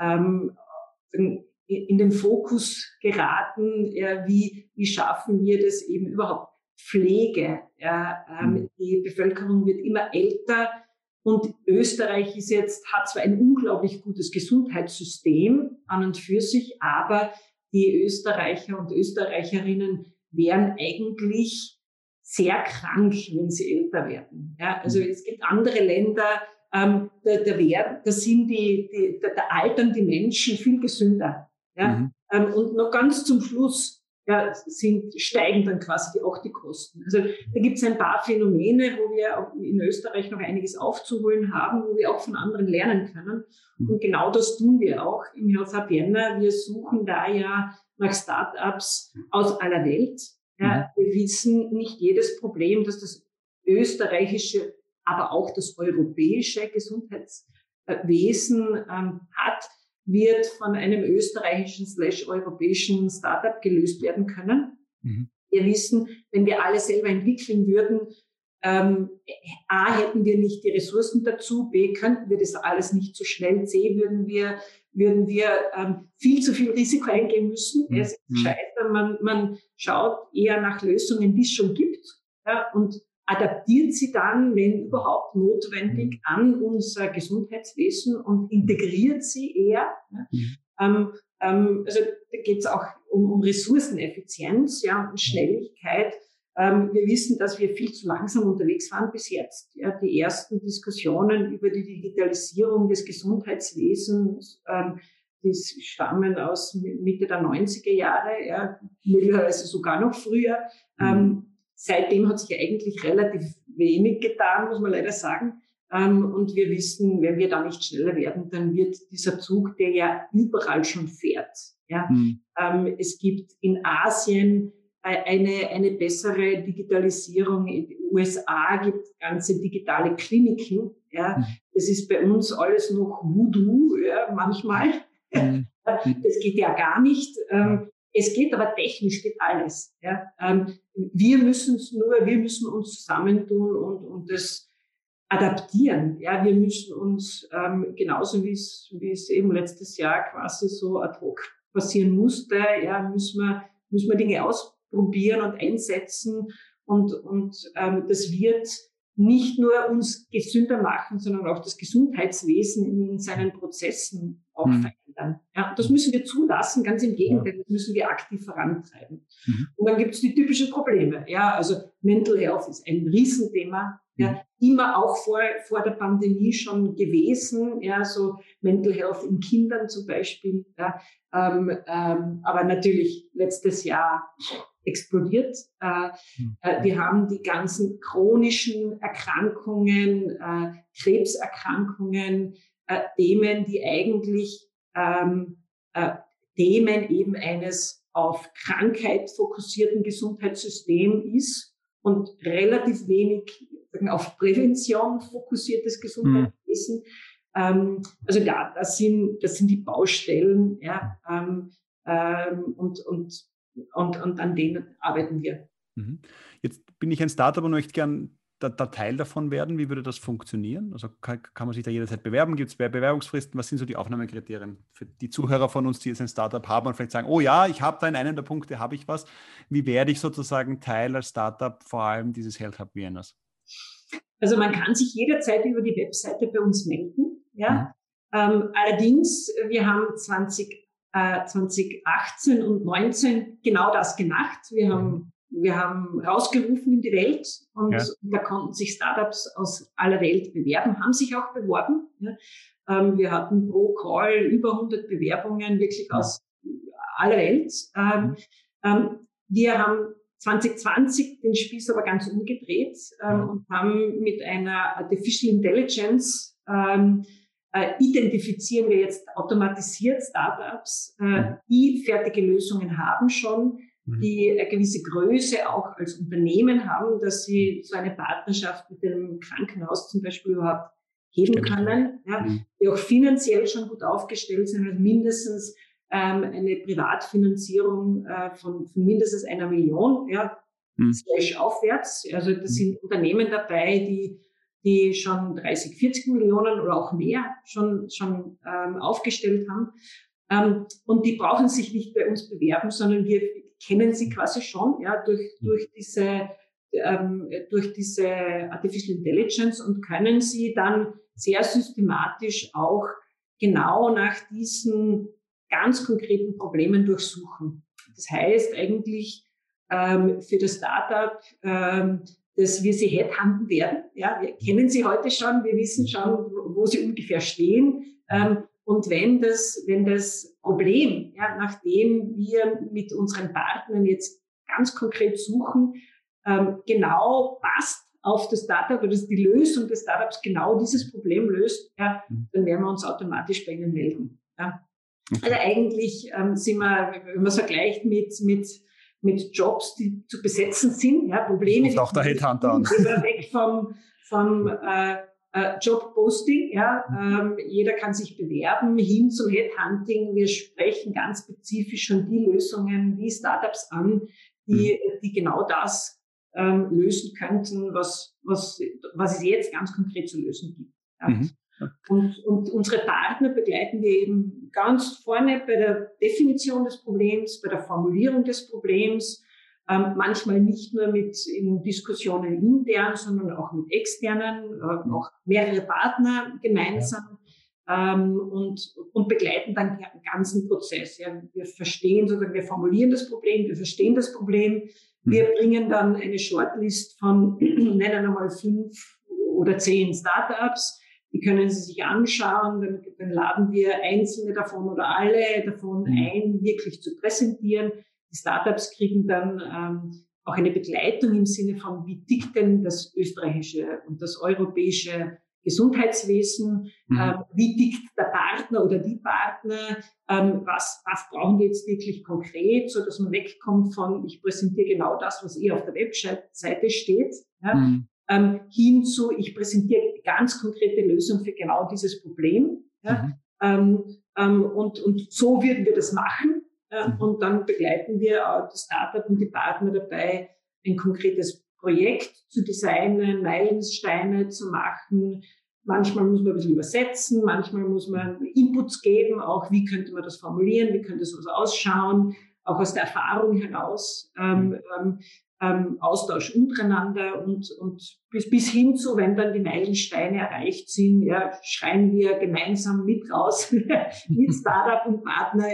ähm, in den Fokus geraten, ja, wie, wie schaffen wir das eben überhaupt? Pflege. Ja, ähm, mhm. die Bevölkerung wird immer älter und Österreich ist jetzt, hat zwar ein unglaublich gutes Gesundheitssystem an und für sich, aber die Österreicher und Österreicherinnen wären eigentlich sehr krank, wenn sie älter werden. Ja, also mhm. es gibt andere Länder, ähm, da, da, wär, da sind die, die da, da altern die Menschen viel gesünder. Ja? Mhm. Ähm, und noch ganz zum Schluss ja, sind, steigen dann quasi auch die Kosten. Also da gibt es ein paar Phänomene, wo wir in Österreich noch einiges aufzuholen haben, wo wir auch von anderen lernen können. Mhm. Und genau das tun wir auch im Health Hub Vienna. Wir suchen da ja nach Startups aus aller Welt. Ja, mhm. wir wissen nicht jedes Problem, das das österreichische, aber auch das europäische Gesundheitswesen ähm, hat wird von einem österreichischen slash europäischen Startup gelöst werden können. Mhm. Wir wissen, wenn wir alle selber entwickeln würden, ähm, A, hätten wir nicht die Ressourcen dazu, B, könnten wir das alles nicht so schnell, C, würden wir, würden wir ähm, viel zu viel Risiko eingehen müssen. Mhm. Es ist gescheiter, man, man schaut eher nach Lösungen, die es schon gibt ja, und adaptiert sie dann, wenn überhaupt notwendig, mhm. an unser Gesundheitswesen und integriert sie eher. Mhm. Ähm, ähm, also da geht es auch um, um Ressourceneffizienz ja, und Schnelligkeit. Ähm, wir wissen, dass wir viel zu langsam unterwegs waren bis jetzt. Ja, die ersten Diskussionen über die Digitalisierung des Gesundheitswesens, ähm, die stammen aus Mitte der 90er Jahre, ja, möglicherweise sogar noch früher. Mhm. Ähm, Seitdem hat sich eigentlich relativ wenig getan, muss man leider sagen. Ähm, und wir wissen, wenn wir da nicht schneller werden, dann wird dieser Zug, der ja überall schon fährt. Ja, mhm. es gibt in Asien äh, eine, eine bessere Digitalisierung. In den USA gibt es ganze digitale Kliniken. Ja, mhm. das ist bei uns alles noch Voodoo, ja, manchmal. Mhm. Das geht ja gar nicht. Es geht aber technisch, geht alles. Ja. Ähm, wir müssen es nur, wir müssen uns zusammentun und, und das adaptieren. Ja, wir müssen uns ähm, genauso wie es wie es eben letztes Jahr quasi so ad hoc passieren musste, ja, müssen wir müssen wir Dinge ausprobieren und einsetzen und und ähm, das wird nicht nur uns gesünder machen, sondern auch das Gesundheitswesen in seinen Prozessen auch mhm. verändern. Ja, das müssen wir zulassen, ganz im Gegenteil, das müssen wir aktiv vorantreiben. Mhm. Und dann gibt es die typischen Probleme. Ja, also Mental Health ist ein Riesenthema. Ja, mhm. immer auch vor, vor der Pandemie schon gewesen, ja, so Mental Health in Kindern zum Beispiel. Ja, ähm, ähm, aber natürlich letztes Jahr explodiert. Äh, hm. äh, wir haben die ganzen chronischen Erkrankungen, äh, Krebserkrankungen, äh, Themen, die eigentlich ähm, äh, Themen eben eines auf Krankheit fokussierten Gesundheitssystems ist und relativ wenig auf Prävention fokussiertes. Gesundheitswesen. Mhm. Ähm, also ja, das sind, das sind die Baustellen, ja, ähm, ähm, und, und und, und an denen arbeiten wir. Mhm. Jetzt bin ich ein Startup und möchte gern der, der, Teil davon werden. Wie würde das funktionieren? Also kann, kann man sich da jederzeit bewerben? Gibt es Bewerbungsfristen? Was sind so die Aufnahmekriterien für die Zuhörer von uns, die jetzt ein Startup haben und vielleicht sagen, oh ja, ich habe da in einem der Punkte, habe ich was. Wie werde ich sozusagen Teil als Startup vor allem dieses Health Hub Viennas? Also man kann sich jederzeit über die Webseite bei uns melden. Ja. Mhm. Ähm, allerdings, wir haben 20, äh, 2018 und 19 genau das gemacht. Wir haben, wir haben rausgerufen in die Welt und ja. da konnten sich Startups aus aller Welt bewerben, haben sich auch beworben. Ja. Ähm, wir hatten pro Call über 100 Bewerbungen wirklich aus aller Welt. Ähm, mhm. ähm, wir haben 2020 den Spieß aber ganz umgedreht ähm, und haben mit einer Artificial Intelligence ähm, äh, identifizieren wir jetzt automatisiert Startups, äh, die fertige Lösungen haben schon. Die eine gewisse Größe auch als Unternehmen haben, dass sie so eine Partnerschaft mit dem Krankenhaus zum Beispiel überhaupt heben können, ja, mhm. die auch finanziell schon gut aufgestellt sind, also mindestens ähm, eine Privatfinanzierung äh, von, von mindestens einer Million, ja, mhm. slash aufwärts. Also das mhm. sind Unternehmen dabei, die die schon 30, 40 Millionen oder auch mehr schon, schon ähm, aufgestellt haben. Ähm, und die brauchen sich nicht bei uns bewerben, sondern wir kennen sie quasi schon ja, durch, mhm. durch, diese, ähm, durch diese Artificial Intelligence und können sie dann sehr systematisch auch genau nach diesen ganz konkreten Problemen durchsuchen. Das heißt eigentlich ähm, für das Startup, ähm, dass wir sie headhunten werden. Ja, wir kennen sie heute schon, wir wissen schon, wo sie ungefähr stehen. Ähm, und wenn das, wenn das Problem, ja, nachdem wir mit unseren Partnern jetzt ganz konkret suchen, ähm, genau passt auf das Startup oder die Lösung des Startups genau dieses Problem löst, ja, mhm. dann werden wir uns automatisch bei Ihnen melden. Ja. Also eigentlich ähm, sind wir, wenn man es vergleicht mit, mit, mit Jobs, die zu besetzen sind, ja, Probleme. Und auch der Headhunter an. Weg vom, vom äh, äh, Jobposting, ja, ähm, jeder kann sich bewerben, hin zum Headhunting. Wir sprechen ganz spezifisch schon die Lösungen, die Startups an, die, mhm. die genau das ähm, lösen könnten, was, was, was es jetzt ganz konkret zu lösen gibt. Ja. Mhm. Und, und unsere Partner begleiten wir eben ganz vorne bei der Definition des Problems, bei der Formulierung des Problems, ähm, manchmal nicht nur mit in Diskussionen intern, sondern auch mit externen, äh, auch mehrere Partner gemeinsam ja. ähm, und, und begleiten dann den ganzen Prozess. Ja. Wir verstehen sozusagen, wir formulieren das Problem, wir verstehen das Problem, mhm. wir bringen dann eine Shortlist von, nennen wir mal fünf oder zehn Startups, die können Sie sich anschauen, dann, dann laden wir einzelne davon oder alle davon mhm. ein, wirklich zu präsentieren. Die Startups kriegen dann ähm, auch eine Begleitung im Sinne von, wie tickt denn das österreichische und das europäische Gesundheitswesen, mhm. ähm, wie tickt der Partner oder die Partner, ähm, was, was brauchen die jetzt wirklich konkret, so dass man wegkommt von, ich präsentiere genau das, was eh auf der Webseite steht, ja, mhm ähm, hin zu, ich präsentiere ganz konkrete Lösungen für genau dieses Problem. Ja? Mhm. Ähm, ähm, und, und so würden wir das machen. Äh, mhm. Und dann begleiten wir auch das Startup und die Partner dabei, ein konkretes Projekt zu designen, Meilensteine zu machen. Manchmal muss man ein bisschen übersetzen, manchmal muss man Inputs geben, auch wie könnte man das formulieren, wie könnte sowas ausschauen, auch aus der Erfahrung heraus. Ähm, mhm. ähm, ähm, Austausch untereinander und, und bis, bis hin zu, wenn dann die Meilensteine erreicht sind, ja, schreien wir gemeinsam mit raus, mit Startup und Partner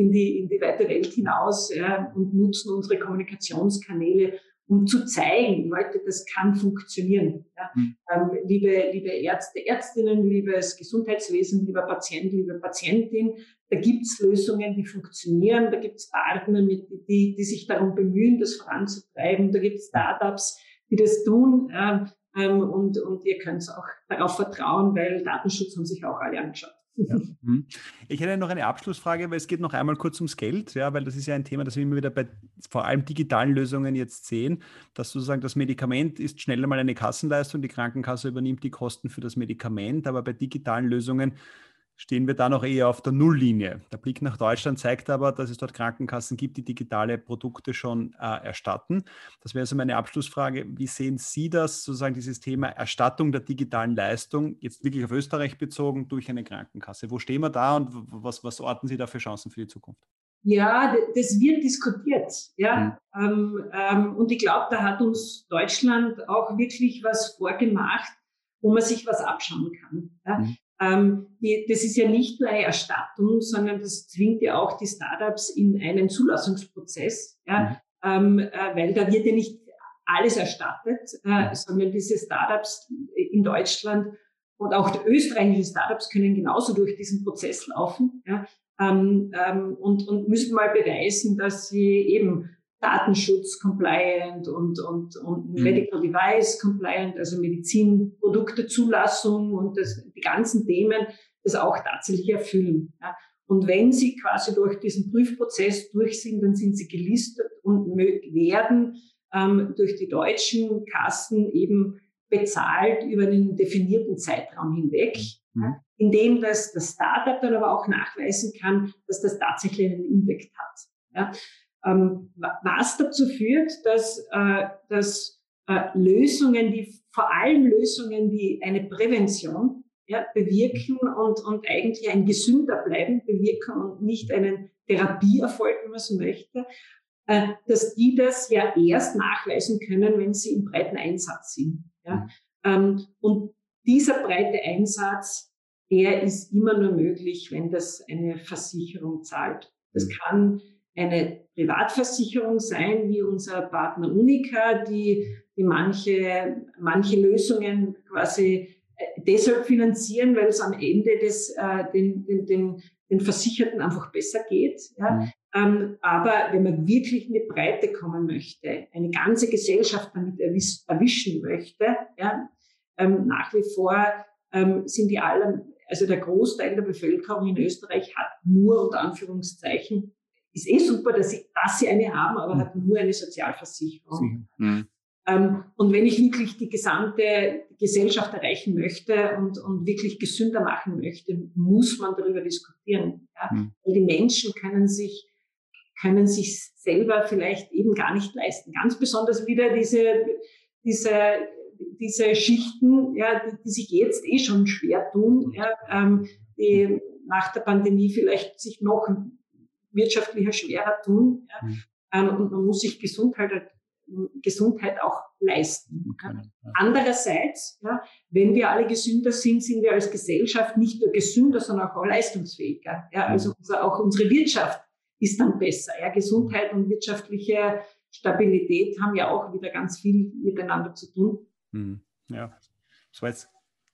in die, in die weite Welt hinaus ja, und nutzen unsere Kommunikationskanäle, um zu zeigen, Leute, das kann funktionieren. Ja. Mhm. Ähm, liebe, liebe Ärzte, Ärztinnen, liebes Gesundheitswesen, lieber Patient, liebe Patientin, da gibt's Lösungen, die funktionieren, da gibt's Partner, mit, die, die sich darum bemühen, das voranzutreiben, da gibt's Startups, die das tun äh, ähm, und, und ihr könnt auch darauf vertrauen, weil Datenschutz haben sich auch alle angeschaut. Ja. Mhm. Ich hätte noch eine Abschlussfrage, weil es geht noch einmal kurz ums Geld, ja, weil das ist ja ein Thema, das wir immer wieder bei vor allem digitalen Lösungen jetzt sehen, dass sozusagen das Medikament ist schnell einmal eine Kassenleistung, die Krankenkasse übernimmt die Kosten für das Medikament, aber bei digitalen Lösungen stehen wir da noch eher auf der Nulllinie. Der Blick nach Deutschland zeigt aber, dass es dort Krankenkassen gibt, die digitale Produkte schon äh, erstatten. Das wäre also meine Abschlussfrage. Wie sehen Sie das, sozusagen dieses Thema Erstattung der digitalen Leistung, jetzt wirklich auf Österreich bezogen, durch eine Krankenkasse? Wo stehen wir da und was, was orten Sie da für Chancen für die Zukunft? Ja, das wird diskutiert. Ja. Mhm. Ähm, ähm, und ich glaube, da hat uns Deutschland auch wirklich was vorgemacht, wo man sich was abschauen kann. Ja. Mhm. Ähm, die, das ist ja nicht nur eine Erstattung, sondern das zwingt ja auch die Startups in einen Zulassungsprozess, ja, mhm. ähm, äh, weil da wird ja nicht alles erstattet, äh, sondern diese Startups in Deutschland und auch die österreichischen Startups können genauso durch diesen Prozess laufen ja, ähm, ähm, und, und müssen mal beweisen, dass sie eben Datenschutz compliant und, und, und mhm. Medical Device compliant, also Medizinproduktezulassung und das, die ganzen Themen das auch tatsächlich erfüllen. Ja. Und wenn sie quasi durch diesen Prüfprozess durch sind, dann sind sie gelistet und werden ähm, durch die deutschen Kassen eben bezahlt über einen definierten Zeitraum hinweg, mhm. ja, indem das, das Startup dann aber auch nachweisen kann, dass das tatsächlich einen Impact hat. Ja. Ähm, was dazu führt, dass, äh, dass äh, Lösungen, die vor allem Lösungen, die eine Prävention ja, bewirken und, und eigentlich ein gesünder bleiben bewirken und nicht einen Therapieerfolg, wenn man so möchte, äh, dass die das ja erst nachweisen können, wenn sie im breiten Einsatz sind. Ja? Mhm. Ähm, und dieser breite Einsatz, der ist immer nur möglich, wenn das eine Versicherung zahlt. Das mhm. kann eine Privatversicherung sein, wie unser Partner Unica, die, die manche, manche Lösungen quasi äh, deshalb finanzieren, weil es am Ende des, äh, den, den, den, den Versicherten einfach besser geht. Ja. Mhm. Ähm, aber wenn man wirklich in die Breite kommen möchte, eine ganze Gesellschaft damit erwisch, erwischen möchte, ja, ähm, nach wie vor ähm, sind die alle, also der Großteil der Bevölkerung in Österreich hat nur unter Anführungszeichen ist eh super, dass sie, dass sie eine haben, aber mhm. hat nur eine Sozialversicherung. Mhm. Ähm, und wenn ich wirklich die gesamte Gesellschaft erreichen möchte und, und wirklich gesünder machen möchte, muss man darüber diskutieren. Ja? Mhm. Weil die Menschen können sich, können sich selber vielleicht eben gar nicht leisten. Ganz besonders wieder diese, diese, diese Schichten, ja, die, die sich jetzt eh schon schwer tun, ja, ähm, die nach der Pandemie vielleicht sich noch wirtschaftlicher schwerer tun. Ja. Mhm. Ähm, und man muss sich Gesundheit, Gesundheit auch leisten. Okay, ja. Andererseits, ja, wenn wir alle gesünder sind, sind wir als Gesellschaft nicht nur gesünder, sondern auch leistungsfähiger. Ja. Mhm. Also unser, auch unsere Wirtschaft ist dann besser. Ja. Gesundheit und wirtschaftliche Stabilität haben ja auch wieder ganz viel miteinander zu tun. Mhm. Ja, das war jetzt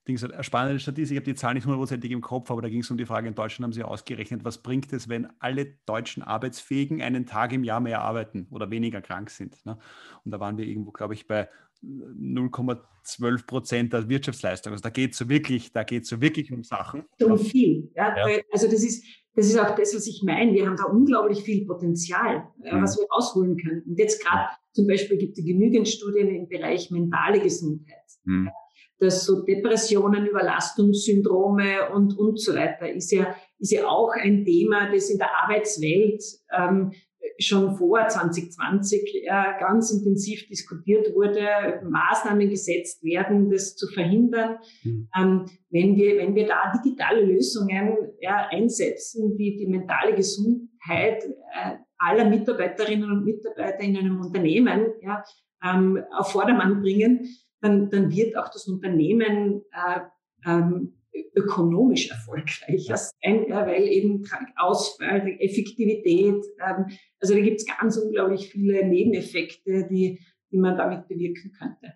Dings, eine spannende Statistik, ich habe die Zahl nicht hundertprozentig im Kopf, aber da ging es um die Frage, in Deutschland haben sie ausgerechnet, was bringt es, wenn alle deutschen Arbeitsfähigen einen Tag im Jahr mehr arbeiten oder weniger krank sind. Ne? Und da waren wir irgendwo, glaube ich, bei 0,12 Prozent der Wirtschaftsleistung. Also da geht es so wirklich, da geht so wirklich um Sachen. Um viel. Ja? ja. Also das ist, das ist auch das, was ich meine. Wir haben da unglaublich viel Potenzial, mhm. was wir ausholen können. Und jetzt gerade zum Beispiel gibt es genügend Studien im Bereich mentale Gesundheit. Mhm dass so Depressionen, Überlastungssyndrome und, und so weiter ist ja, ist ja auch ein Thema, das in der Arbeitswelt ähm, schon vor 2020 äh, ganz intensiv diskutiert wurde, Maßnahmen gesetzt werden, das zu verhindern. Mhm. Ähm, wenn, wir, wenn wir da digitale Lösungen ja, einsetzen, die die mentale Gesundheit äh, aller Mitarbeiterinnen und Mitarbeiter in einem Unternehmen ja, ähm, auf Vordermann bringen, dann, dann wird auch das Unternehmen äh, ähm, ökonomisch erfolgreicher sein, ja, weil eben Ausfall, Effektivität, ähm, also da gibt es ganz unglaublich viele Nebeneffekte, die, die man damit bewirken könnte.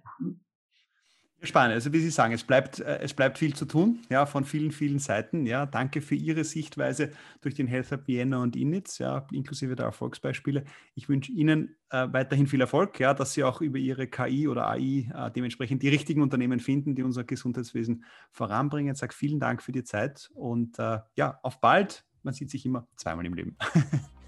Spannend. Also wie Sie sagen, es bleibt, äh, es bleibt viel zu tun, ja, von vielen, vielen Seiten. Ja, danke für Ihre Sichtweise durch den Health Hub Vienna und Initz, ja, inklusive der Erfolgsbeispiele. Ich wünsche Ihnen äh, weiterhin viel Erfolg, ja, dass Sie auch über Ihre KI oder AI äh, dementsprechend die richtigen Unternehmen finden, die unser Gesundheitswesen voranbringen. Ich sage vielen Dank für die Zeit und äh, ja, auf bald. Man sieht sich immer zweimal im Leben.